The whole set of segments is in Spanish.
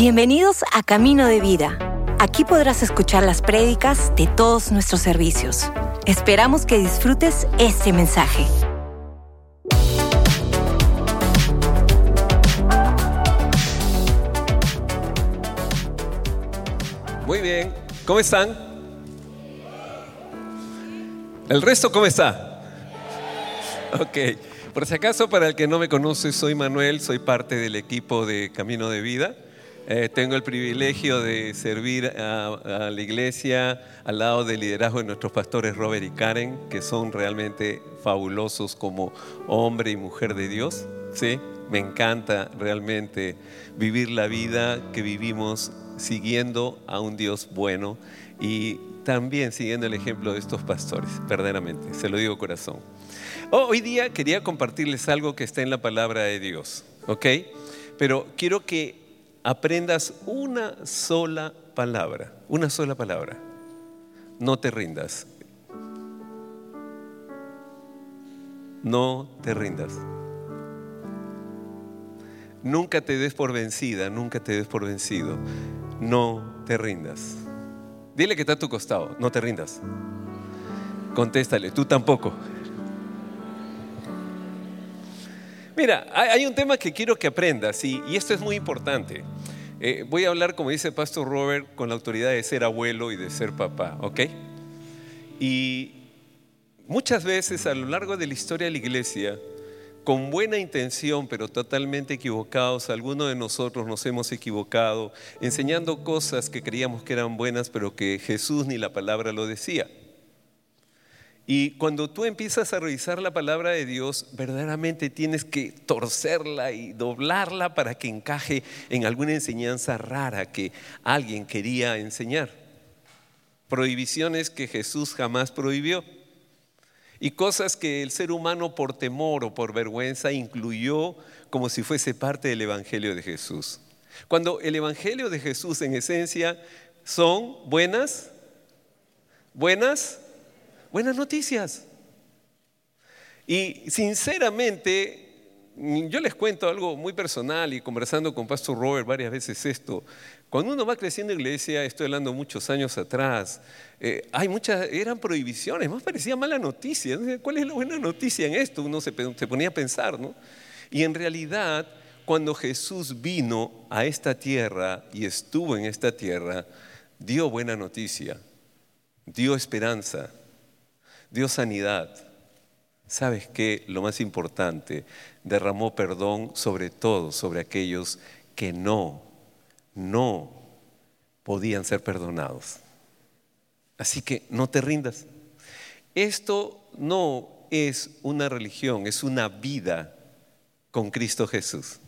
Bienvenidos a Camino de Vida. Aquí podrás escuchar las prédicas de todos nuestros servicios. Esperamos que disfrutes este mensaje. Muy bien, ¿cómo están? ¿El resto cómo está? Ok, por si acaso para el que no me conoce, soy Manuel, soy parte del equipo de Camino de Vida. Eh, tengo el privilegio de servir a, a la iglesia al lado del liderazgo de nuestros pastores Robert y Karen, que son realmente fabulosos como hombre y mujer de Dios. ¿sí? Me encanta realmente vivir la vida que vivimos siguiendo a un Dios bueno y también siguiendo el ejemplo de estos pastores, verdaderamente, se lo digo corazón. Oh, hoy día quería compartirles algo que está en la palabra de Dios, ¿ok? Pero quiero que aprendas una sola palabra, una sola palabra. No te rindas. No te rindas. Nunca te des por vencida, nunca te des por vencido. No te rindas. Dile que está a tu costado, no te rindas. Contéstale, tú tampoco. Mira, hay un tema que quiero que aprendas y, esto es muy importante. Eh, voy a hablar, como dice Pastor Robert, con la autoridad de ser abuelo y de ser papá, ¿ok? Y muchas veces a lo largo de la historia de la iglesia, con buena intención, pero totalmente equivocados, algunos de nosotros nos hemos equivocado, enseñando cosas que creíamos que eran buenas, pero que Jesús ni la palabra lo decía. Y cuando tú empiezas a revisar la palabra de Dios, verdaderamente tienes que torcerla y doblarla para que encaje en alguna enseñanza rara que alguien quería enseñar. Prohibiciones que Jesús jamás prohibió. Y cosas que el ser humano por temor o por vergüenza incluyó como si fuese parte del Evangelio de Jesús. Cuando el Evangelio de Jesús en esencia son buenas, buenas buenas noticias. Y sinceramente, yo les cuento algo muy personal y conversando con Pastor Robert varias veces esto. Cuando uno va creciendo en iglesia, estoy hablando muchos años atrás, eh, hay muchas, eran prohibiciones, más parecía mala noticia. ¿Cuál es la buena noticia en esto? Uno se, se ponía a pensar, ¿no? Y en realidad, cuando Jesús vino a esta tierra y estuvo en esta tierra, dio buena noticia, dio esperanza, dio sanidad. ¿Sabes qué? Lo más importante, derramó perdón sobre todo, sobre aquellos que no, no podían ser perdonados. Así que no te rindas. Esto no es una religión, es una vida con Cristo Jesús.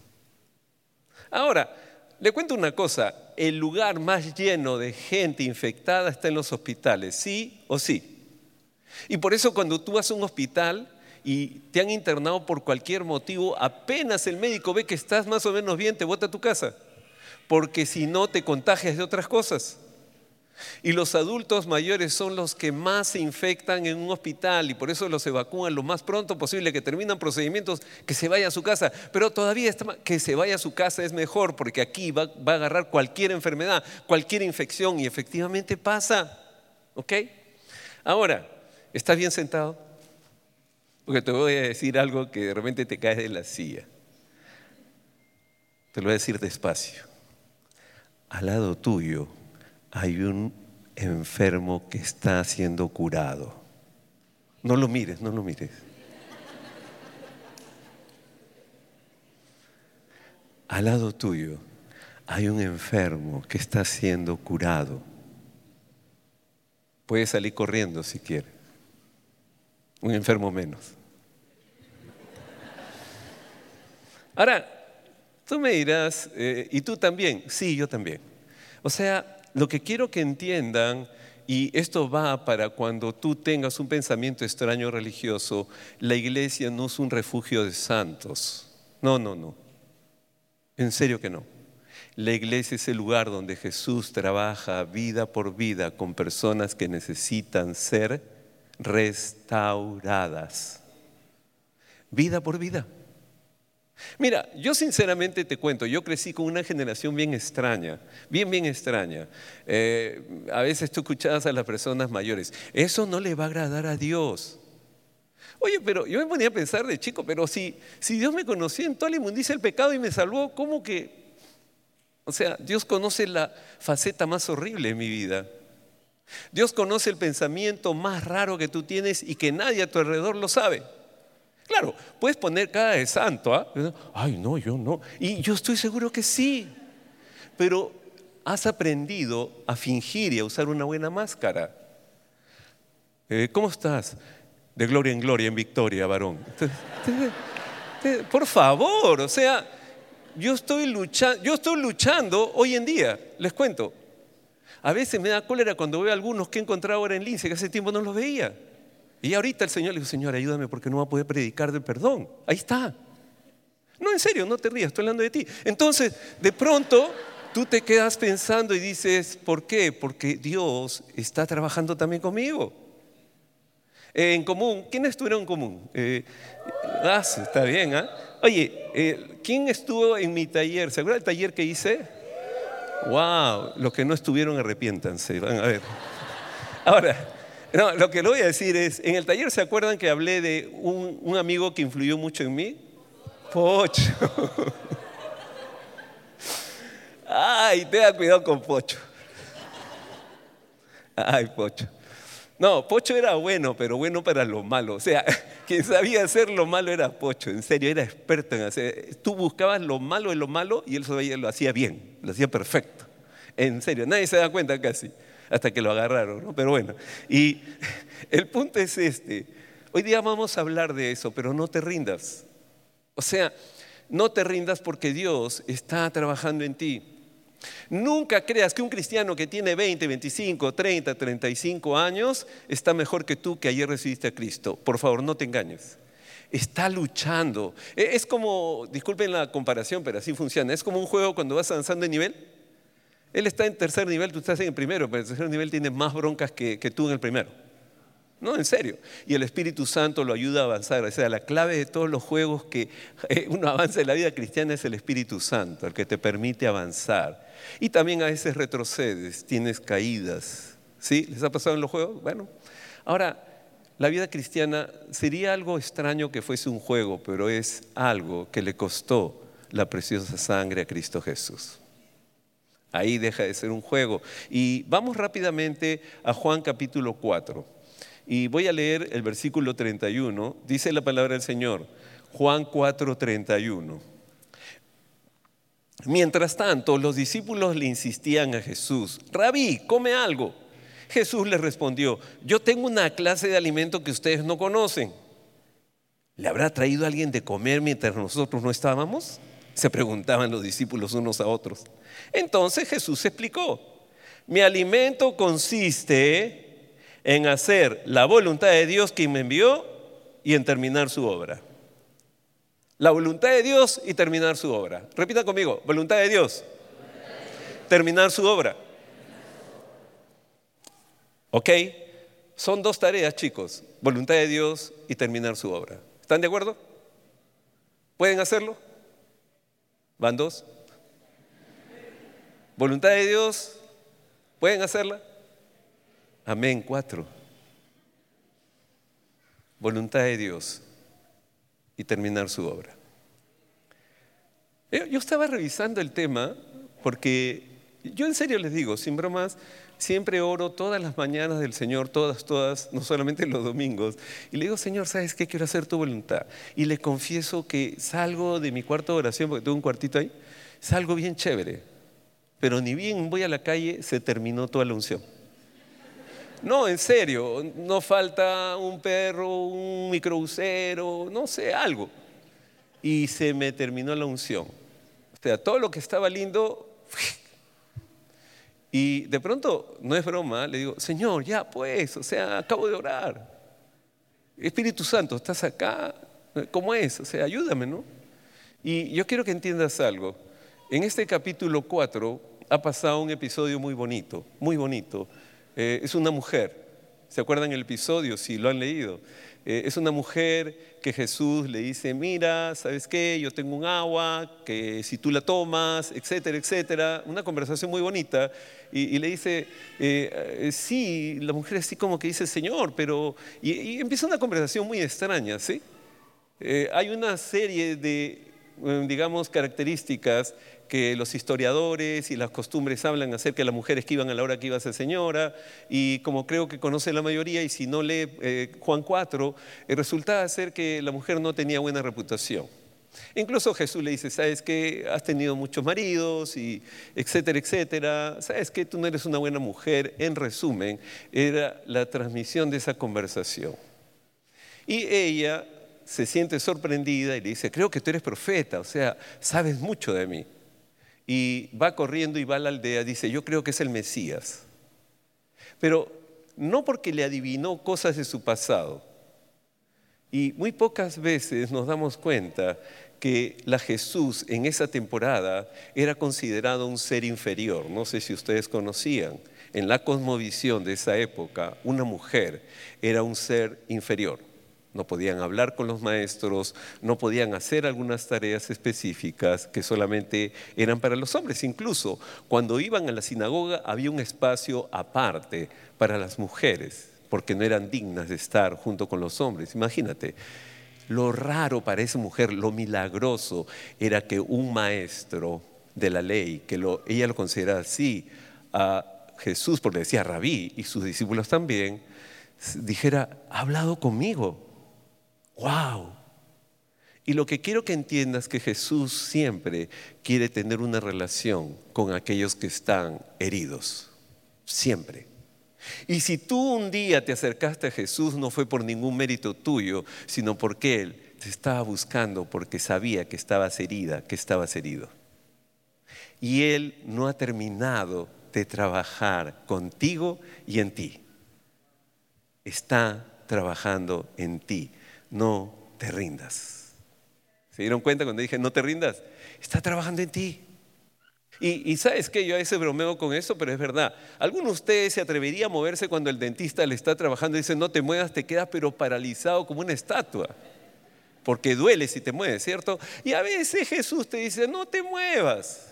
Ahora, le cuento una cosa, el lugar más lleno de gente infectada está en los hospitales, ¿sí o sí? Y por eso cuando tú vas a un hospital y te han internado por cualquier motivo, apenas el médico ve que estás más o menos bien, te bota a tu casa. Porque si no, te contagias de otras cosas. Y los adultos mayores son los que más se infectan en un hospital y por eso los evacúan lo más pronto posible, que terminan procedimientos, que se vaya a su casa. Pero todavía que se vaya a su casa es mejor porque aquí va, va a agarrar cualquier enfermedad, cualquier infección y efectivamente pasa. ¿Ok? Ahora, ¿Estás bien sentado? Porque te voy a decir algo que de repente te caes de la silla. Te lo voy a decir despacio. Al lado tuyo hay un enfermo que está siendo curado. No lo mires, no lo mires. Al lado tuyo hay un enfermo que está siendo curado. Puedes salir corriendo si quieres un enfermo menos. Ahora, tú me dirás, eh, ¿y tú también? Sí, yo también. O sea, lo que quiero que entiendan, y esto va para cuando tú tengas un pensamiento extraño religioso, la iglesia no es un refugio de santos. No, no, no. En serio que no. La iglesia es el lugar donde Jesús trabaja vida por vida con personas que necesitan ser restauradas. Vida por vida. Mira, yo sinceramente te cuento, yo crecí con una generación bien extraña, bien, bien extraña. Eh, a veces tú escuchabas a las personas mayores, eso no le va a agradar a Dios. Oye, pero yo me ponía a pensar de chico, pero si, si Dios me conocía en toda la inmundicia del pecado y me salvó, ¿cómo que? O sea, Dios conoce la faceta más horrible de mi vida. Dios conoce el pensamiento más raro que tú tienes y que nadie a tu alrededor lo sabe. Claro, puedes poner cara de santo, ¿ah? Ay, no, yo no. Y yo estoy seguro que sí. Pero has aprendido a fingir y a usar una buena máscara. Eh, ¿Cómo estás? De gloria en gloria, en victoria, varón. Por favor, o sea, yo estoy luchando, yo estoy luchando hoy en día, les cuento. A veces me da cólera cuando veo a algunos que he encontrado ahora en Lince, que hace tiempo no los veía. Y ahorita el Señor le dijo, Señor, ayúdame porque no va a poder predicar del perdón. Ahí está. No, en serio, no te rías, estoy hablando de ti. Entonces, de pronto, tú te quedas pensando y dices, ¿por qué? Porque Dios está trabajando también conmigo. en común, ¿quiénes estuvieron en común? Eh, ah, está bien, ¿ah? Oye, eh, ¿quién estuvo en mi taller? ¿Se acuerdan del taller que hice? Wow, los que no estuvieron arrepiéntanse. Van a ver. Ahora, no, lo que le voy a decir es, en el taller se acuerdan que hablé de un, amigo que influyó mucho en mí. Pocho. Ay, tenga cuidado con Pocho. Ay, Pocho. No, Pocho era bueno, pero bueno para lo malo. O sea, quien sabía hacer lo malo era Pocho, en serio, era experto en hacer. Tú buscabas lo malo de lo malo y él lo hacía bien, lo hacía perfecto. En serio, nadie se da cuenta casi hasta que lo agarraron, ¿no? Pero bueno, y el punto es este. Hoy día vamos a hablar de eso, pero no te rindas. O sea, no te rindas porque Dios está trabajando en ti. Nunca creas que un cristiano que tiene 20, 25, 30, 35 años está mejor que tú que ayer recibiste a Cristo. Por favor, no te engañes. Está luchando. E, es como, disculpen la comparación, pero así funciona. Es como un juego cuando vas avanzando de nivel. Él está en tercer nivel, tú estás en el primero, pero el tercer nivel tiene más broncas que, tú en el primero. No, en serio. Y el Espíritu Santo lo ayuda a avanzar. O sea, la clave de todos los juegos que eh, uno avanza en la vida cristiana es el Espíritu Santo, el que te permite avanzar. Y también a veces retrocedes, tienes caídas. ¿Sí? ¿Les ha pasado en los juegos? Bueno. Ahora, la vida cristiana sería algo extraño que fuese un juego, pero es algo que le costó la preciosa sangre a Cristo Jesús. Ahí deja de ser un juego. Y vamos rápidamente a Juan capítulo 4. Y voy a leer el versículo 31. Dice la palabra del Señor. Juan 4, 31. Mientras tanto, los discípulos le insistían a Jesús, Rabí, come algo. Jesús les respondió, yo tengo una clase de alimento que ustedes no conocen. ¿Le habrá traído alguien de comer mientras nosotros no estábamos? Se preguntaban los discípulos unos a otros. Entonces Jesús explicó, mi alimento consiste en hacer la voluntad de Dios que me envió y en terminar su obra. La voluntad de Dios y terminar su obra. Repita conmigo, voluntad de Dios. Terminar su obra. ¿Ok? Son dos tareas, chicos. Voluntad de Dios y terminar su obra. ¿Están de acuerdo? ¿Pueden hacerlo? ¿Van dos? ¿Voluntad de Dios? ¿Pueden hacerla? Amén, cuatro. Voluntad de Dios y terminar su obra. Yo estaba revisando el tema porque yo en serio les digo, sin bromas, siempre oro todas las mañanas del Señor, todas, todas, no solamente los domingos. Y le digo, Señor, ¿sabes qué? Quiero hacer tu voluntad. Y le confieso que salgo de mi cuarto de oración, porque tengo un cuartito ahí, salgo bien chévere. Pero ni bien voy a la calle, se terminó toda la unción. No, en serio, no falta un perro, un microbusero, no sé, algo. Y se me terminó la unción. O sea, todo lo que estaba lindo y de pronto, no es broma, le digo, Señor, ya pues, o sea, acabo de orar. Espíritu Santo, ¿estás acá? ¿Cómo es? O sea, ayúdame, ¿no? Y yo quiero que entiendas algo. En este capítulo 4 ha pasado un episodio muy bonito, muy bonito. Eh, es una mujer, ¿Se acuerdan el episodio si lo han leído? Eh, es una mujer que Jesús le dice, mira, ¿sabes qué? Yo tengo un agua, que si tú la tomas, etcétera, etcétera. Una conversación muy bonita. Y, le dice, eh, sí, la mujer así como que dice, Señor, pero... Y, empieza una conversación muy extraña, ¿sí? hay una serie de, digamos, características que los historiadores y las costumbres hablan acerca de las mujeres que iban a la hora que iba a ser señora, y como creo que conoce la mayoría, y si no lee eh, Juan 4, eh, resultaba ser que la mujer no tenía buena reputación. Incluso Jesús le dice, sabes que has tenido muchos maridos y etcétera, etcétera, sabes que tú no eres una buena mujer. En resumen, era la transmisión de esa conversación. Y ella se siente sorprendida y le dice, creo que tú eres profeta, o sea, sabes mucho de mí y va corriendo y va a la aldea, dice, yo creo que es el Mesías. Pero no porque le adivinó cosas de su pasado. Y muy pocas veces nos damos cuenta que la Jesús en esa temporada era considerado un ser inferior. No sé si ustedes conocían. En la cosmovisión de esa época, una mujer era un ser inferior no podían hablar con los maestros, no podían hacer algunas tareas específicas que solamente eran para los hombres. Incluso cuando iban a la sinagoga había un espacio aparte para las mujeres, porque no eran dignas de estar junto con los hombres. Imagínate, lo raro para esa mujer, lo milagroso era que un maestro de la ley, que ella lo consideraba así, a Jesús, porque decía rabí, y sus discípulos también, dijera, ha hablado conmigo, ¡Wow! Y lo que quiero que entiendas es que Jesús siempre quiere tener una relación con aquellos que están heridos. Siempre. Y si tú un día te acercaste a Jesús, no fue por ningún mérito tuyo, sino porque Él te estaba buscando porque sabía que estabas herida, que estabas herido. Y Él no ha terminado de trabajar contigo y en ti. Está trabajando en ti no te rindas. ¿Se dieron cuenta cuando dije no te rindas? Está trabajando en ti. Y, sabes que yo a veces bromeo con eso, pero es verdad. ¿Alguno de ustedes se atrevería a moverse cuando el dentista le está trabajando y dice no te muevas, te quedas pero paralizado como una estatua? Porque duele si te mueves, ¿cierto? Y a veces Jesús te dice no te muevas.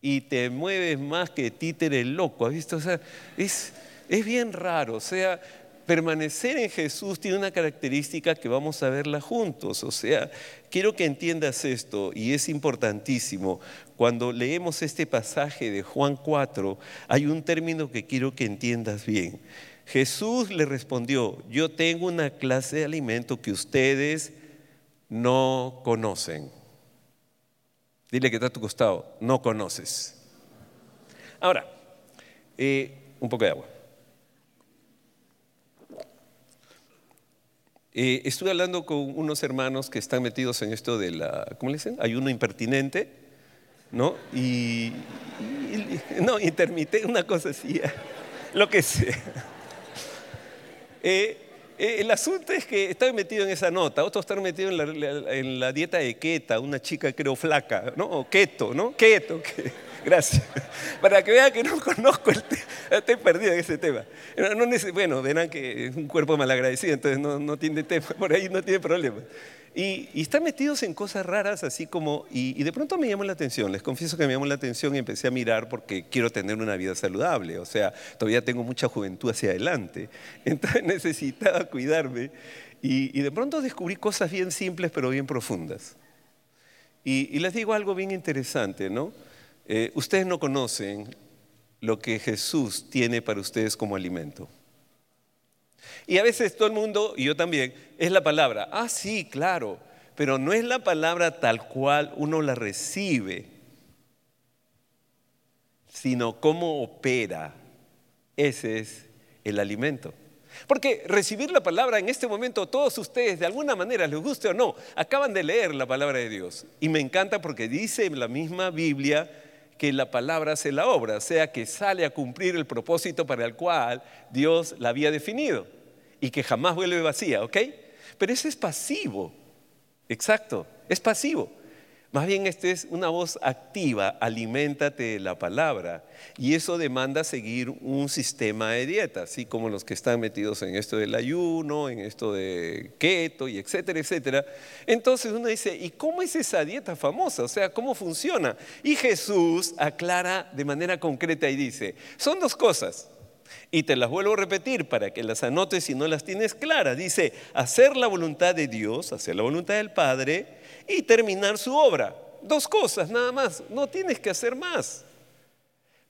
Y te mueves más que títere loco. ¿Has visto? O sea, es, es bien raro. O sea, permanecer en Jesús tiene una característica que vamos a verla juntos. O sea, quiero que entiendas esto y es importantísimo. Cuando leemos este pasaje de Juan 4, hay un término que quiero que entiendas bien. Jesús le respondió, yo tengo una clase de alimento que ustedes no conocen. Dile que está a tu costado, no conoces. Ahora, eh, un poco de agua. Eh, estuve hablando con unos hermanos que están metidos en esto de la, ¿cómo le dicen? Ayuno impertinente, ¿no? Y, no, intermitente, una cosa así, lo que sea. Eh, eh, el asunto es que están metidos en esa nota, otros están metidos en la, dieta de Keta, una chica creo flaca, ¿no? O keto, ¿no? Keto. Que, Gracias. Para que vean que no conozco el tema. Estoy perdido en ese tema. bueno, verán que es un cuerpo malagradecido, entonces no, tiene tema, por ahí no tiene problema. Y, están metidos en cosas raras así como, y, de pronto me llamó la atención, les confieso que me llamó la atención y empecé a mirar porque quiero tener una vida saludable, o sea, todavía tengo mucha juventud hacia adelante, entonces necesitaba cuidarme y, de pronto descubrí cosas bien simples pero bien profundas. y les digo algo bien interesante, ¿no? Eh, ustedes no conocen lo que Jesús tiene para ustedes como alimento. Y a veces todo el mundo, y yo también, es la palabra. Ah, sí, claro, pero no es la palabra tal cual uno la recibe, sino cómo opera. Ese es el alimento. Porque recibir la palabra en este momento, todos ustedes, de alguna manera, les guste o no, acaban de leer la palabra de Dios. Y me encanta porque dice en la misma Biblia que la palabra hace la obra, o sea, que sale a cumplir el propósito para el cual Dios la había definido y que jamás vuelve vacía, ¿ok? Pero ese es pasivo, exacto, es pasivo. Más bien esta es una voz activa, aliméntate de la palabra. Y eso demanda seguir un sistema de dieta, así como los que están metidos en esto del ayuno, en esto de keto y etcétera, etcétera. Entonces uno dice, ¿y cómo es esa dieta famosa? O sea, ¿cómo funciona? Y Jesús aclara de manera concreta y dice, son dos cosas. Y te las vuelvo a repetir para que las anotes si no las tienes claras. Dice, hacer la voluntad de Dios, hacer la voluntad del Padre y terminar su obra. Dos cosas nada más, no tienes que hacer más.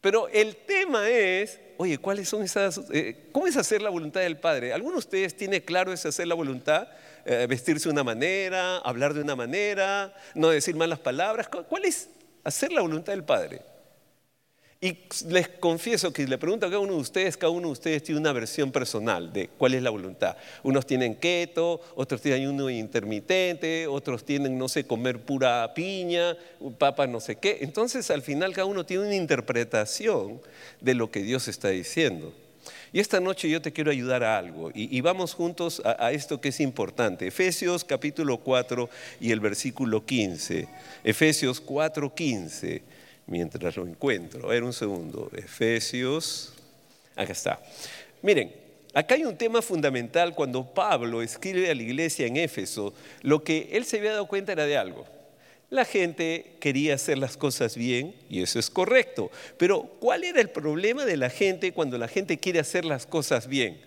Pero el tema es, oye, ¿cuáles son esas, eh, cómo es hacer la voluntad del Padre? ¿Alguno de ustedes tiene claro es hacer la voluntad? Eh, vestirse de una manera, hablar de una manera, no decir malas palabras. ¿Cuál es hacer la voluntad del Padre? Y les confieso que le pregunto a cada uno de ustedes, cada uno de ustedes tiene una versión personal de cuál es la voluntad. Unos tienen keto, otros tienen uno intermitente, otros tienen, no sé, comer pura piña, papa no sé qué. Entonces al final cada uno tiene una interpretación de lo que Dios está diciendo. Y esta noche yo te quiero ayudar a algo y, vamos juntos a, a, esto que es importante. Efesios capítulo 4 y el versículo 15. Efesios 4, 15 mientras lo encuentro. A ver un segundo. Efesios. Acá está. Miren, acá hay un tema fundamental cuando Pablo escribe a la iglesia en Éfeso. Lo que él se había dado cuenta era de algo. La gente quería hacer las cosas bien y eso es correcto. Pero ¿cuál era el problema de la gente cuando la gente quiere hacer las cosas bien?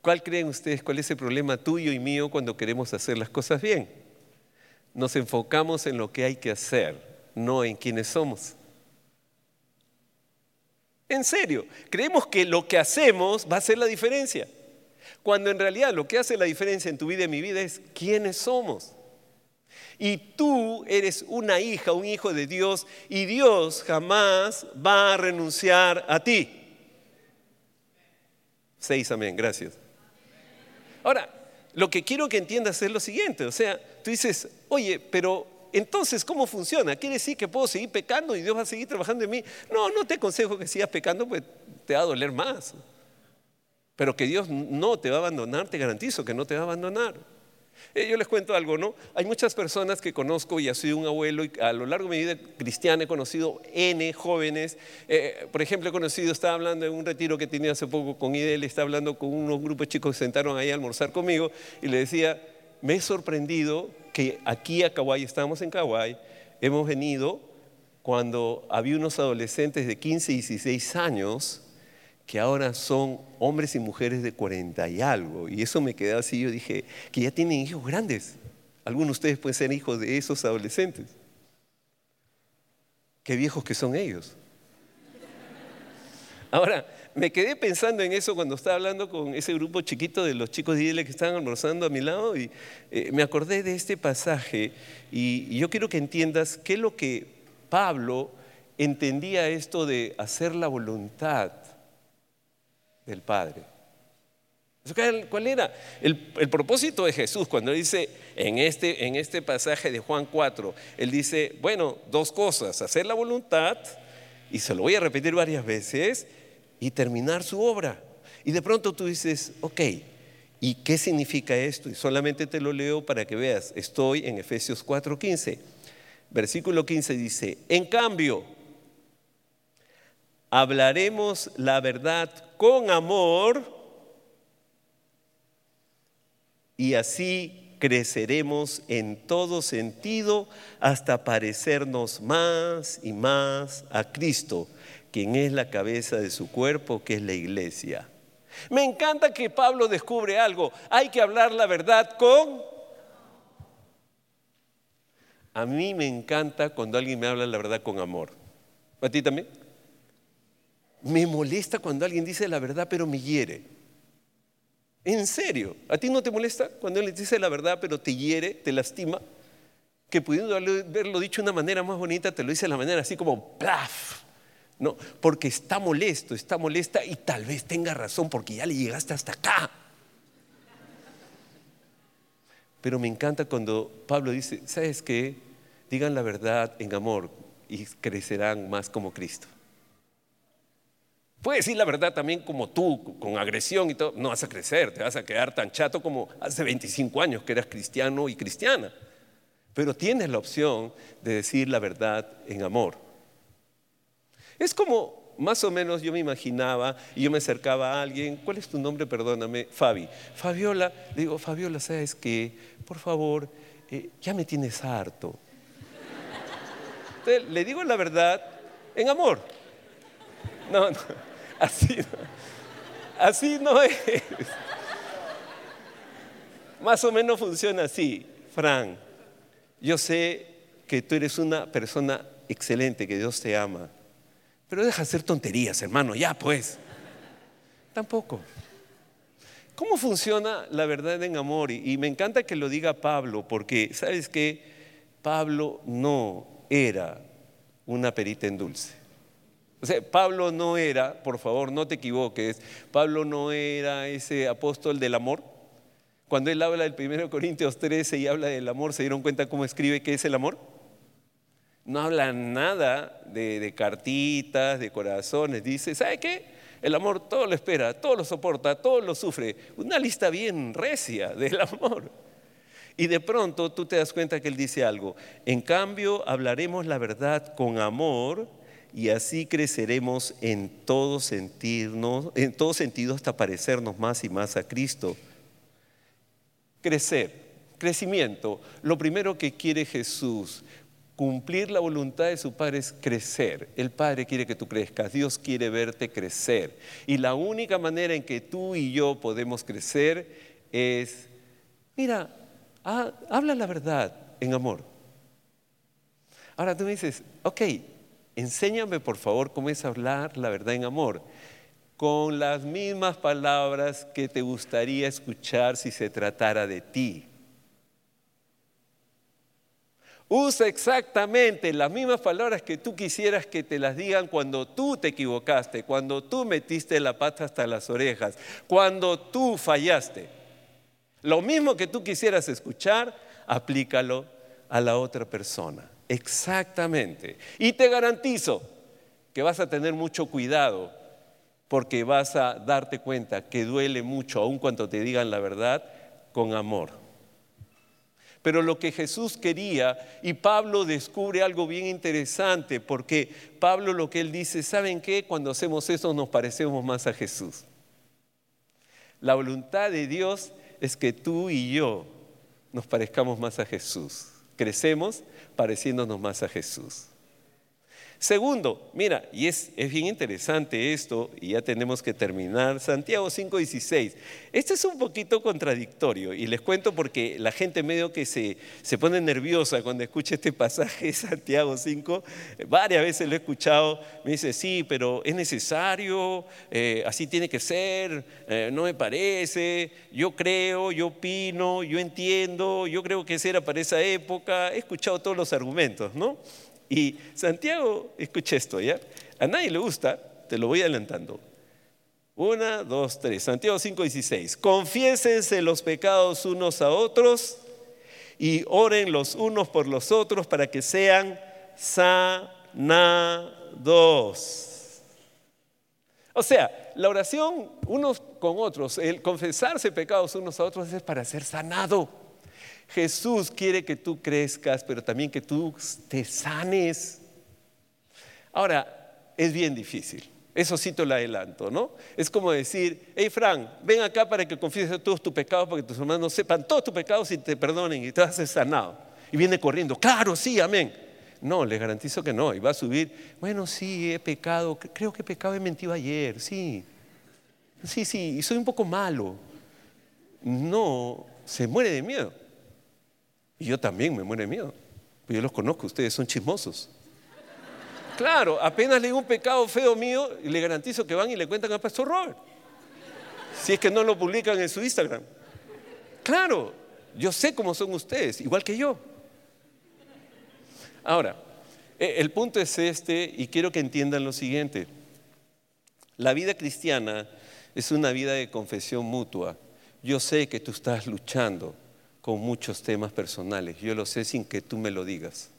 ¿Cuál creen ustedes cuál es el problema tuyo y mío cuando queremos hacer las cosas bien? Nos enfocamos en lo que hay que hacer no en quienes somos. En serio, creemos que lo que hacemos va a hacer la diferencia, cuando en realidad lo que hace la diferencia en tu vida y en mi vida es quiénes somos. Y tú eres una hija, un hijo de Dios, y Dios jamás va a renunciar a ti. Seis, amén, gracias. Ahora, lo que quiero que entiendas es lo siguiente, o sea, tú dices, oye, pero entonces, ¿cómo funciona? ¿Quiere decir que puedo seguir pecando y Dios va a seguir trabajando en mí? No, no te aconsejo que sigas pecando, pues te va a doler más. Pero que Dios no te va a abandonar, te garantizo que no te va a abandonar. Eh, yo les cuento algo, ¿no? Hay muchas personas que conozco y ha sido un abuelo y a lo largo de mi vida cristiana he conocido N jóvenes. Eh, por ejemplo, he conocido, estaba hablando en un retiro que tenía hace poco con Idel, estaba hablando con unos grupos de chicos que se sentaron ahí a almorzar conmigo y le decía, me he sorprendido que aquí a Kauai, estamos en Kauai, hemos venido cuando había unos adolescentes de 15 y 16 años que ahora son hombres y mujeres de 40 y algo. Y eso me quedó así, yo dije, que ya tienen hijos grandes. Algunos de ustedes pueden ser hijos de esos adolescentes. Qué viejos que son ellos. Ahora, me quedé pensando en eso cuando estaba hablando con ese grupo chiquito de los chicos de Idele que estaban almorzando a mi lado y eh, me acordé de este pasaje y, yo quiero que entiendas qué es lo que Pablo entendía esto de hacer la voluntad del Padre. ¿Cuál era? El, propósito de Jesús cuando dice en este, en este pasaje de Juan 4, él dice, bueno, dos cosas, hacer la voluntad, y se lo voy a repetir varias veces, y terminar su obra. Y de pronto tú dices, ok, ¿y qué significa esto? Y solamente te lo leo para que veas. Estoy en Efesios 4:15. Versículo 15 dice, en cambio, hablaremos la verdad con amor y así creceremos en todo sentido hasta parecernos más y más a Cristo quien es la cabeza de su cuerpo, que es la iglesia. Me encanta que Pablo descubre algo. Hay que hablar la verdad con... A mí me encanta cuando alguien me habla la verdad con amor. ¿A ti también? Me molesta cuando alguien dice la verdad pero me hiere. En serio, ¿a ti no te molesta cuando alguien dice la verdad pero te hiere, te lastima? Que pudiendo haberlo dicho de una manera más bonita, te lo dice de la manera así como ¡plaf! No, porque está molesto, está molesta y tal vez tenga razón porque ya le llegaste hasta acá. Pero me encanta cuando Pablo dice, ¿sabes qué? Digan la verdad en amor y crecerán más como Cristo. Puedes decir la verdad también como tú, con agresión y todo. No vas a crecer, te vas a quedar tan chato como hace 25 años que eras cristiano y cristiana. pero tienes la opción de decir la verdad en amor. Es como más o menos yo me imaginaba y yo me acercaba a alguien, ¿cuál es tu nombre? Perdóname, Fabi. Fabiola, digo, Fabiola, ¿sabes qué? Por favor, eh, ya me tienes harto. Entonces, le digo la verdad en amor. No, no, así no, así no es. Más o menos funciona así, Fran. Yo sé que tú eres una persona excelente, que Dios te ama. Pero deja de hacer tonterías, hermano, ya pues. Tampoco. ¿Cómo funciona la verdad en amor? Y, me encanta que lo diga Pablo, porque sabes que Pablo no era una perita en dulce. O sea, Pablo no era, por favor, no te equivoques, Pablo no era ese apóstol del amor. Cuando él habla del 1 Corintios 13 y habla del amor, ¿se dieron cuenta cómo escribe qué es el amor? No habla nada de, cartitas, de corazones. Dice, ¿sabe qué? El amor todo lo espera, todo lo soporta, todo lo sufre. Una lista bien recia del amor. Y de pronto tú te das cuenta que él dice algo. En cambio, hablaremos la verdad con amor y así creceremos en todo, sentirnos, en todo sentido hasta parecernos más y más a Cristo crecer, crecimiento. Lo primero que quiere Jesús, cumplir la voluntad de su Padre es crecer. El Padre quiere que tú crezcas, Dios quiere verte crecer. Y la única manera en que tú y yo podemos crecer es, mira, habla la verdad en amor. Ahora tú me dices, ok, enséñame por favor cómo es hablar la verdad en amor con las mismas palabras que te gustaría escuchar si se tratara de ti. Usa exactamente las mismas palabras que tú quisieras que te las digan cuando tú te equivocaste, cuando tú metiste la pata hasta las orejas, cuando tú fallaste. Lo mismo que tú quisieras escuchar, aplícalo a la otra persona. Exactamente. Y te garantizo que vas a tener mucho cuidado porque vas a darte cuenta que duele mucho, aun cuando te digan la verdad, con amor. Pero lo que Jesús quería, y Pablo descubre algo bien interesante, porque Pablo lo que él dice, ¿saben qué? Cuando hacemos eso nos parecemos más a Jesús. La voluntad de Dios es que tú y yo nos parezcamos más a Jesús. Crecemos pareciéndonos más a Jesús. Segundo, mira, y es, bien interesante esto, y ya tenemos que terminar, Santiago 5:16. Este es un poquito contradictorio, y les cuento porque la gente medio que se, se pone nerviosa cuando escucha este pasaje de Santiago 5, varias veces lo he escuchado, me dice, sí, pero es necesario, eh, así tiene que ser, eh, no me parece, yo creo, yo opino, yo entiendo, yo creo que ese era para esa época, he escuchado todos los argumentos, ¿no? Y Santiago, escucha esto, ¿ya? A nadie le gusta, te lo voy adelantando. Una, dos, tres. Santiago 5, 16. Confiésense los pecados unos a otros y oren los unos por los otros para que sean sanados. O sea, la oración unos con otros, el confesarse pecados unos a otros es para ser sanado. Jesús quiere que tú crezcas, pero también que tú te sanes. Ahora, es bien difícil. Eso sí te lo adelanto, ¿no? Es como decir, hey Frank, ven acá para que confieses todos tus pecados, para que tus hermanos sepan todos tus pecados y te perdonen y te haces sanado. Y viene corriendo, claro, sí, amén. No, les garantizo que no. Y va a subir, bueno, sí, he pecado, creo que he pecado, he mentido ayer, sí. Sí, sí, y soy un poco malo. No, se muere de miedo. Y yo también me muero de miedo. Pues yo los conozco, ustedes son chismosos. Claro, apenas le digo un pecado feo mío y le garantizo que van y le cuentan al pastor Robert. Si es que no lo publican en su Instagram. Claro, yo sé cómo son ustedes, igual que yo. Ahora, e, el punto es este y quiero que entiendan lo siguiente. La vida cristiana es una vida de confesión mutua. Yo sé que tú estás luchando con muchos temas personales. Yo lo sé sin que tú me lo digas.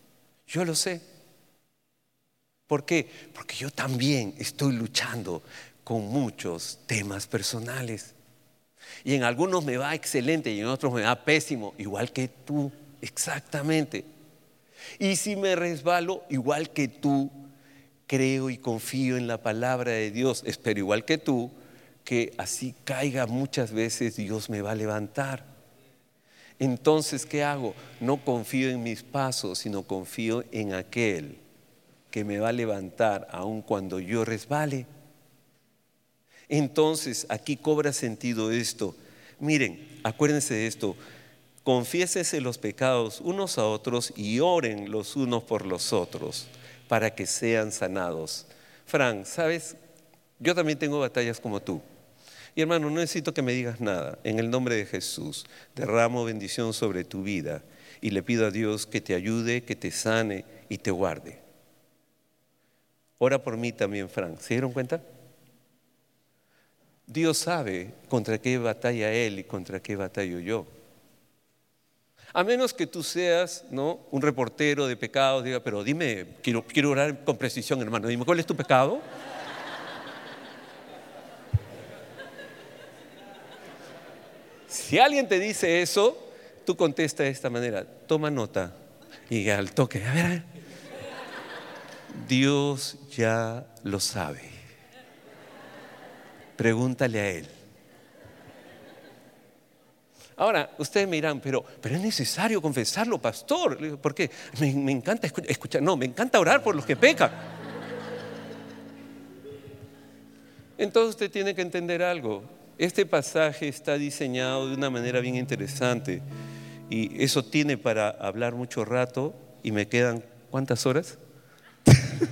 Yo lo sé. ¿Por qué? Porque yo también estoy luchando con muchos temas personales. Y en algunos me va excelente y en otros me va pésimo, igual que tú. Exactamente. Y si me resbalo, igual que tú, creo y confío en la palabra de Dios. Espero igual que tú, que así caiga muchas veces, Dios me va a levantar. Entonces, ¿qué hago? No confío en mis pasos, sino confío en aquel que me va a levantar aun cuando yo resbale. Entonces, aquí cobra sentido esto. Miren, acuérdense de esto. Confiésese los pecados unos a otros y oren los unos por los otros para que sean sanados. Frank, ¿sabes? Yo también tengo batallas como tú. Y hermano, no necesito que me digas nada. En el nombre de Jesús, derramo bendición sobre tu vida y le pido a Dios que te ayude, que te sane y te guarde. Ora por mí también, Frank. ¿Se dieron cuenta? Dios sabe contra qué batalla Él y contra qué batallo yo. A menos que tú seas ¿no? un reportero de pecados, diga, pero dime, quiero, quiero orar con precisión, hermano. Dime, ¿cuál es tu pecado? Si alguien te dice eso, tú contesta de esta manera, toma nota y al toque, a ver, a ver. Dios ya lo sabe. Pregúntale a Él. Ahora, ustedes me dirán, pero, pero es necesario confesarlo, pastor. ¿Por qué? Me, me encanta escuchar, no, me encanta orar por los que pecan. Entonces usted tiene que entender algo. Este pasaje está diseñado de una manera bien interesante y eso tiene para hablar mucho rato y me quedan ¿cuántas horas?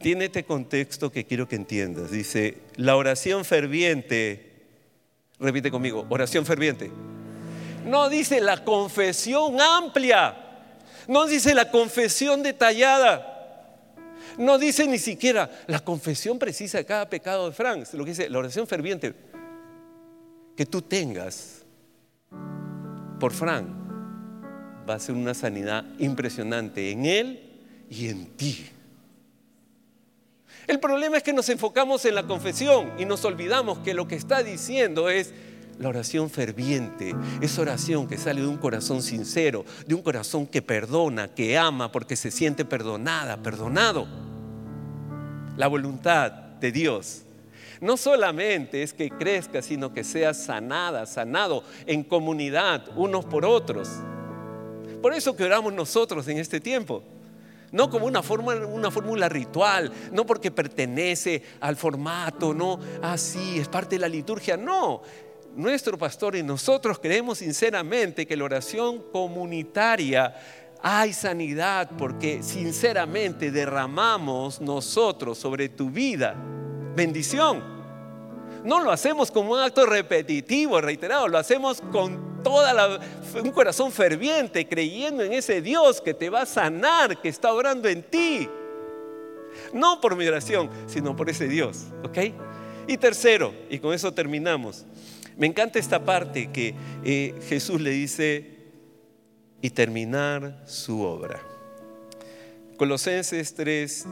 tiene este contexto que quiero que entiendas. Dice, la oración ferviente, repite conmigo, oración ferviente. No dice la confesión amplia, no dice la confesión detallada. No dice ni siquiera la confesión precisa de cada pecado de Frank, lo que dice la oración ferviente que tú tengas por Frank va a ser una sanidad impresionante en él y en ti. El problema es que nos enfocamos en la confesión y nos olvidamos que lo que está diciendo es la oración ferviente, esa oración que sale de un corazón sincero, de un corazón que perdona, que ama porque se siente perdonada, perdonado. La voluntad de Dios no solamente es que crezca, sino que sea sanada, sanado en comunidad, unos por otros. Por eso que oramos nosotros en este tiempo. No como una fórmula, una fórmula ritual, no porque pertenece al formato, no, así es parte de la liturgia, no nuestro pastor y nosotros creemos sinceramente que la oración comunitaria hay sanidad porque sinceramente derramamos nosotros sobre tu vida bendición. No lo hacemos como un acto repetitivo, reiterado, lo hacemos con toda un corazón ferviente, creyendo en ese Dios que te va a sanar, que está orando en ti. No por mi oración, sino por ese Dios, ¿ok? Y tercero, y con eso terminamos, me encanta esta parte que eh, Jesús le dice, y terminar su obra. Colosenses 3,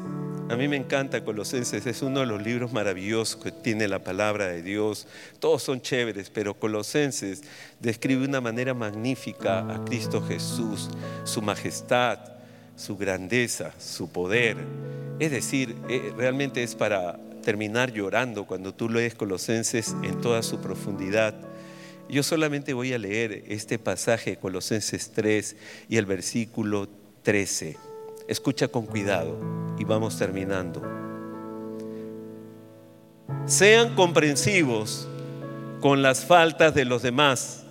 a mí me encanta Colosenses, es uno de los libros maravillosos que tiene la palabra de Dios. Todos son chéveres, pero Colosenses describe de una manera magnífica a Cristo Jesús, su majestad, su grandeza, su poder. Es decir, eh, realmente es para terminar llorando cuando tú lees Colosenses en toda su profundidad. Yo solamente voy a leer este pasaje, Colosenses 3 y el versículo 13. Escucha con cuidado y vamos terminando. Sean comprensivos con las faltas de los demás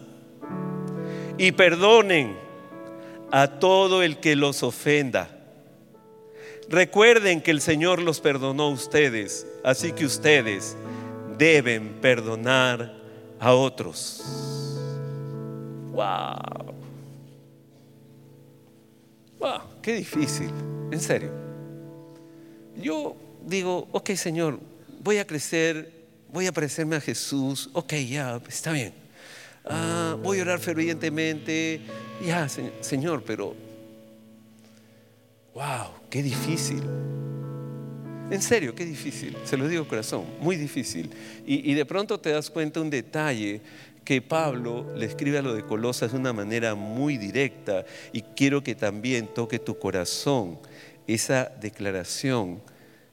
y perdonen a todo el que los ofenda Recuerden que el Señor los perdonó a ustedes, así que ustedes deben perdonar a otros. Wow. Wow, qué difícil, en serio. Yo digo, ok Señor, voy a crecer, voy a parecerme a Jesús, ok, ya, está bien. Ah, voy a orar fervientemente, ya, Señor, pero wow, qué difícil. En serio, qué difícil. Se lo digo corazón, muy difícil. Y, de pronto te das cuenta un detalle que Pablo le escribe a lo de Colosas de una manera muy directa y quiero que también toque tu corazón esa declaración.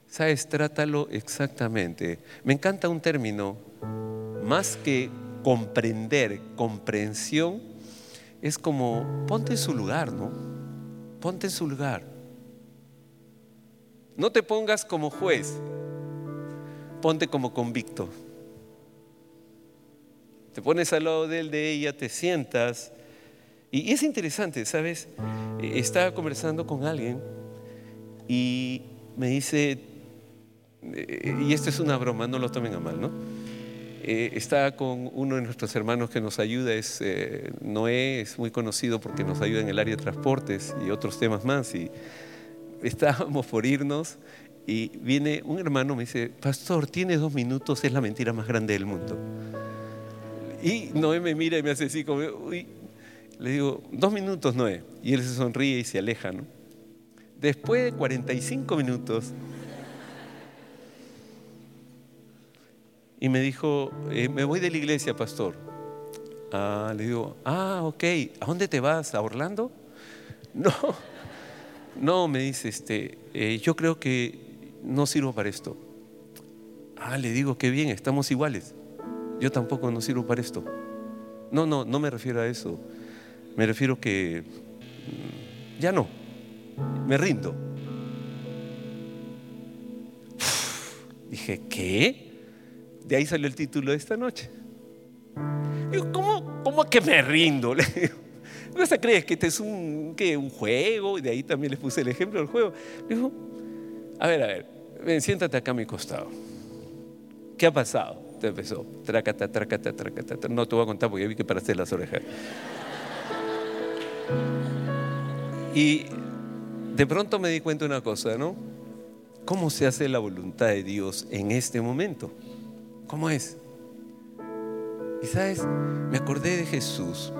¿Sabes? Trátalo exactamente. Me encanta un término, más que comprender, comprensión, es como ponte en su lugar, ¿no? Ponte en su lugar. No te pongas como juez, ponte como convicto. Te pones al lado de él, de ella, te sientas. Y es interesante, ¿sabes? Estaba conversando con alguien y me dice, eh, y esto es una broma, no lo tomen a mal, ¿no? Eh, está con uno de nuestros hermanos que nos ayuda, es eh, Noé, es muy conocido porque nos ayuda en el área de transportes y otros temas más. Y estábamos por irnos y viene un hermano, me dice, pastor, tiene dos minutos, es la mentira más grande del mundo. Y Noé me mira y me hace así como, uy, le digo, dos minutos, Noé. Y él se sonríe y se aleja, ¿no? Después de 45 minutos, y me dijo, eh, me voy de la iglesia, pastor. Ah, le digo, ah, ok, ¿a dónde te vas? ¿A Orlando? No, no, me dice, este, eh, yo creo que no sirvo para esto. Ah, le digo, qué bien, estamos iguales. Yo tampoco no sirvo para esto. No, no, no me refiero a eso. Me refiero que mm, ya no, me rindo. dije, ¿qué? De ahí salió el título de esta noche. Digo, ¿cómo, cómo que me rindo? Le digo, ¿no se crees que este es un, un juego? Y de ahí también les puse el ejemplo del juego. digo, a ver, a ver, ven, siéntate acá a mi costado. ¿Qué ha pasado? Te empezó, tracata, tracata, tracata. No te voy a contar porque vi que paraste las orejas. Y de pronto me di cuenta de una cosa, ¿no? ¿Cómo se hace la voluntad de Dios en este momento? ¿Cómo es? Y sabes, me acordé de Jesús,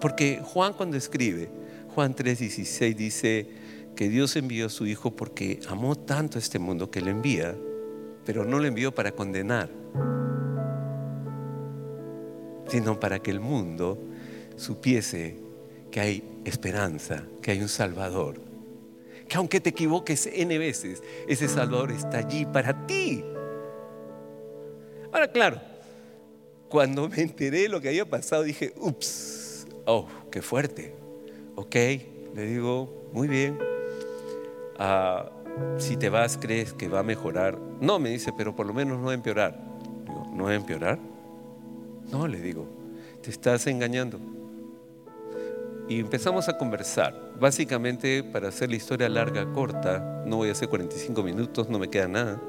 porque Juan cuando escribe, Juan 3:16 dice que Dios envió a su Hijo porque amó tanto a este mundo que le envía, pero no le envió para condenar, sino para que el mundo supiese que hay esperanza, que hay un Salvador que aunque te equivoques N veces, ese Salvador está allí para ti. Ahora, claro, cuando me enteré de lo que había pasado, dije, ups, oh, qué fuerte. Ok, le digo, muy bien. Ah, si te vas, crees que va a mejorar. No, me dice, pero por lo menos no va a empeorar. Digo, ¿no va a empeorar? No, le digo, te estás engañando y empezamos a conversar. Básicamente, para hacer la historia larga, corta, no voy a hacer 45 minutos, no me queda nada.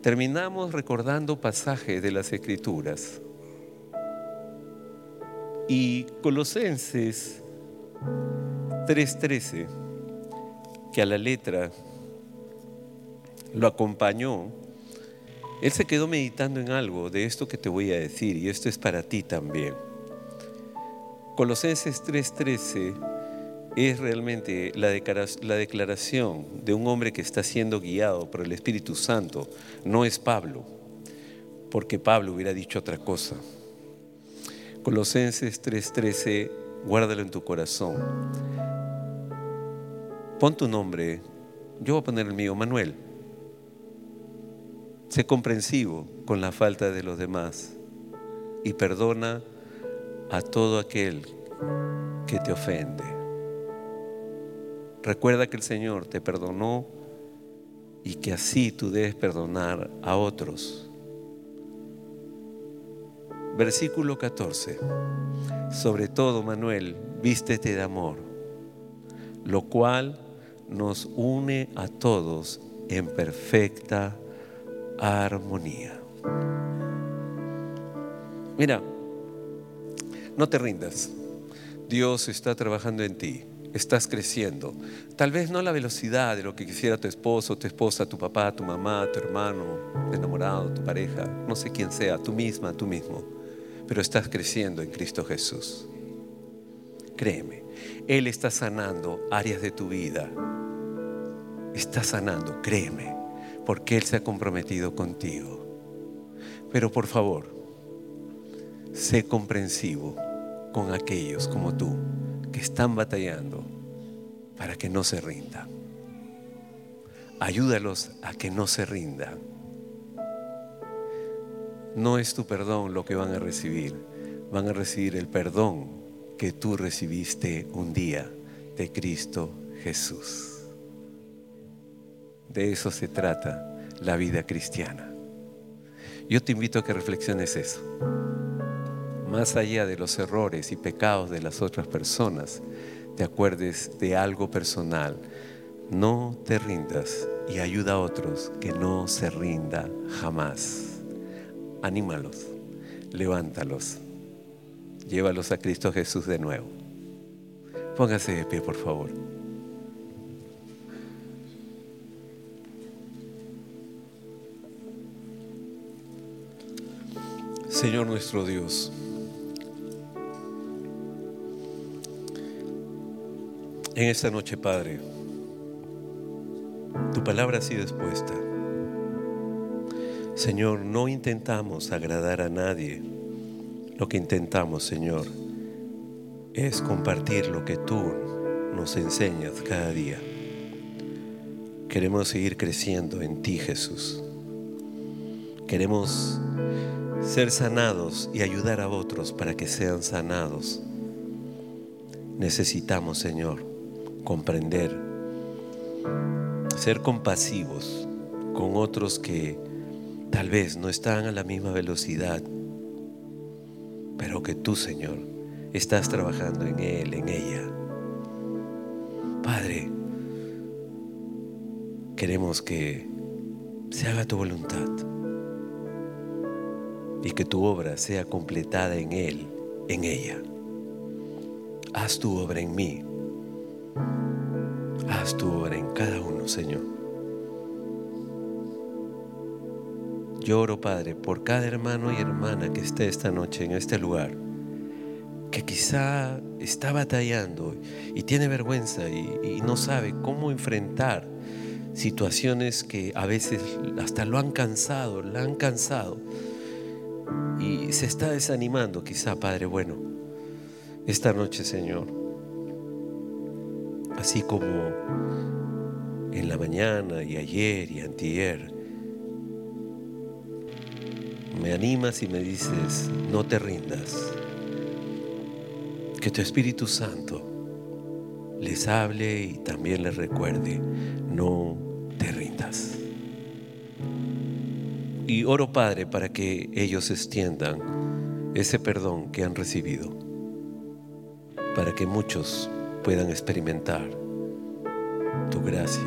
Terminamos recordando pasajes de las Escrituras. Y Colosenses 3:13, que a la letra lo acompañó, él se quedó meditando en algo de esto que te voy a decir, y esto es para ti también. Colosenses 3:13 es realmente la declaración de un hombre que está siendo guiado por el Espíritu Santo, no es Pablo, porque Pablo hubiera dicho otra cosa. Colosenses 3:13, guárdalo en tu corazón. Pon tu nombre, yo voy a poner el mío, Manuel. Sé comprensivo con la falta de los demás y perdona a todo aquel que te ofende. Recuerda que el Señor te perdonó y que así tú debes perdonar a otros. Versículo 14. Sobre todo, Manuel, vístete de amor, lo cual nos une a todos en perfecta armonía. Mira, no te rindas. Dios está trabajando en ti. Estás creciendo. Tal vez no a la velocidad de lo que quisiera tu esposo, tu esposa, tu papá, tu mamá, tu hermano, tu enamorado, tu pareja, no sé quién sea, tú misma, tú mismo. Pero estás creciendo en Cristo Jesús. Créeme, Él está sanando áreas de tu vida. Está sanando, créeme, porque Él se ha comprometido contigo. Pero por favor, sé comprensivo con aquellos como tú que están batallando para que no se rindan. Ayúdalos a que no se rindan. No es tu perdón lo que van a recibir, van a recibir el perdón que tú recibiste un día de Cristo Jesús. De eso se trata la vida cristiana. Yo te invito a que reflexiones eso. Más allá de los errores y pecados de las otras personas, te acuerdes de algo personal. No te rindas y ayuda a otros que no se rinda jamás. Anímalos, levántalos, llévalos a Cristo Jesús de nuevo. Póngase de pie, por favor. Señor nuestro Dios, en esta noche, Padre, tu palabra ha sido expuesta. Señor, no intentamos agradar a nadie. Lo que intentamos, Señor, es compartir lo que tú nos enseñas cada día. Queremos seguir creciendo en ti, Jesús. Queremos ser sanados y ayudar a otros para que sean sanados. Necesitamos, Señor, comprender, ser compasivos con otros que tal vez no están a la misma velocidad, pero que tú, Señor, estás trabajando en él, en ella. Padre, queremos que se haga tu voluntad y que tu obra sea completada en Él, en ella. Haz tu obra en mí. Haz tu obra en cada uno, Señor. Lloro, Padre, por cada hermano y hermana que esté esta noche en este lugar, que quizá está batallando y tiene vergüenza y, y no sabe cómo enfrentar situaciones que a veces hasta lo han cansado, la han cansado y se está desanimando quizá, Padre bueno, esta noche, Señor, así como en la mañana y ayer y antier, me animas y me dices, no te rindas, que tu Espíritu Santo les hable y también les recuerde, no te rindas. Y oro, Padre, para que ellos extiendan ese perdón que han recibido, para que muchos puedan experimentar tu gracia,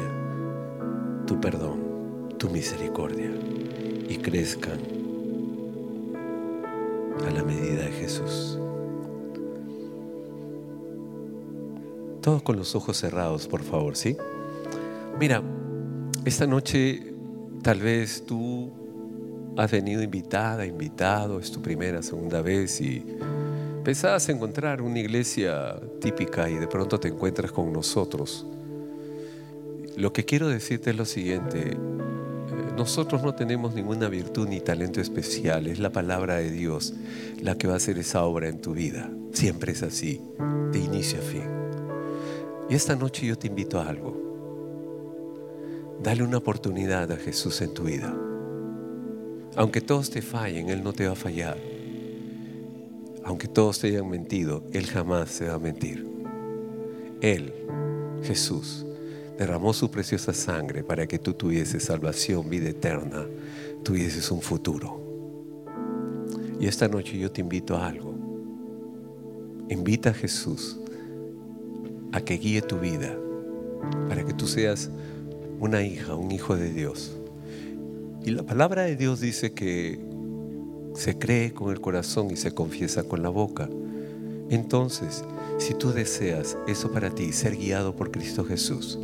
tu perdón, tu misericordia y crezcan a la medida de Jesús. Todos con los ojos cerrados, por favor, ¿sí? Mira, esta noche tal vez tú has venido invitada, invitado, es tu primera, segunda vez y pensabas encontrar una iglesia típica y de pronto te encuentras con nosotros. Lo que quiero decirte es lo siguiente, nosotros no tenemos ninguna virtud ni talento especial, es la palabra de Dios la que va a hacer esa obra en tu vida. Siempre es así, de inicio a fin. Y esta noche yo te invito a algo. Dale una oportunidad a Jesús en tu vida. Aunque todos te fallen, Él no te va a fallar. Aunque todos te hayan mentido, Él jamás se va a mentir. Él, Jesús, derramó su preciosa sangre para que tú tuvieses salvación, vida eterna, tuvieses un futuro. Y esta noche yo te invito a algo. Invita a Jesús a que guíe tu vida para que tú seas una hija, un hijo de Dios y la palabra de Dios dice que se cree con el corazón y se confiesa con la boca. Entonces, si tú deseas eso para ti, ser guiado por Cristo Jesús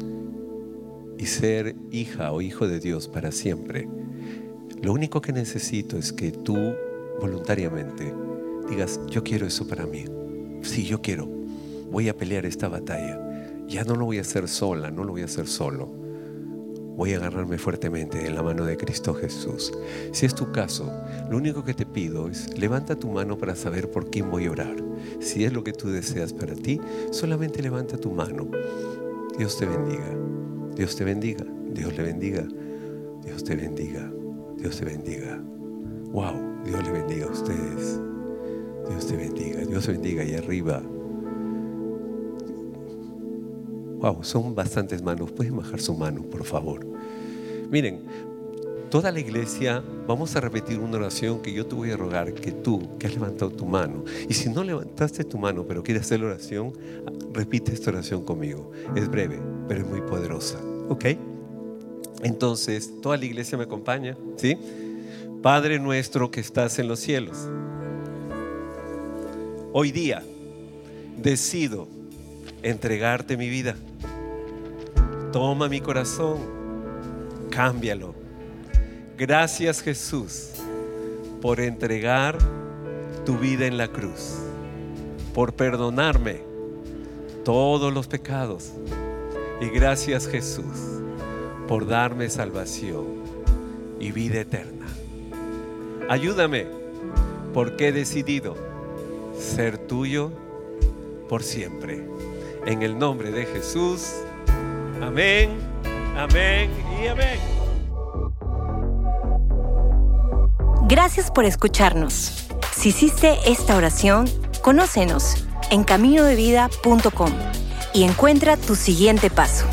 y ser hija o hijo de Dios para siempre, lo único que necesito es que tú voluntariamente digas, yo quiero eso para mí. Sí, yo quiero. Voy a pelear esta batalla. Ya no lo voy a hacer sola, no lo voy a hacer solo voy a agarrarme fuertemente en la mano de Cristo Jesús. Si es tu caso, lo único que te pido es levanta tu mano para saber por quién voy a orar. Si es lo que tú deseas para ti, solamente levanta tu mano. Dios te bendiga. Dios te bendiga. Dios le bendiga. Dios te bendiga. Dios te bendiga. Wow, Dios le bendiga a ustedes. Dios te bendiga. Dios te bendiga ahí arriba. Wow, son bastantes manos. Pueden bajar su mano, por favor. Miren, toda la iglesia, vamos a repetir una oración que yo te voy a rogar que tú, que has levantado tu mano, y si no levantaste tu mano, pero quieres hacer la oración, repite esta oración conmigo. Es breve, pero es muy poderosa. ¿Ok? Entonces, toda la iglesia me acompaña, ¿sí? Padre nuestro que estás en los cielos, hoy día decido entregarte mi vida. Toma mi corazón, cámbialo. Gracias Jesús por entregar tu vida en la cruz, por perdonarme todos los pecados. Y gracias Jesús por darme salvación y vida eterna. Ayúdame porque he decidido ser tuyo por siempre. En el nombre de Jesús. Amén, amén y amén. Gracias por escucharnos. Si hiciste esta oración, conócenos en caminodevida.com y encuentra tu siguiente paso.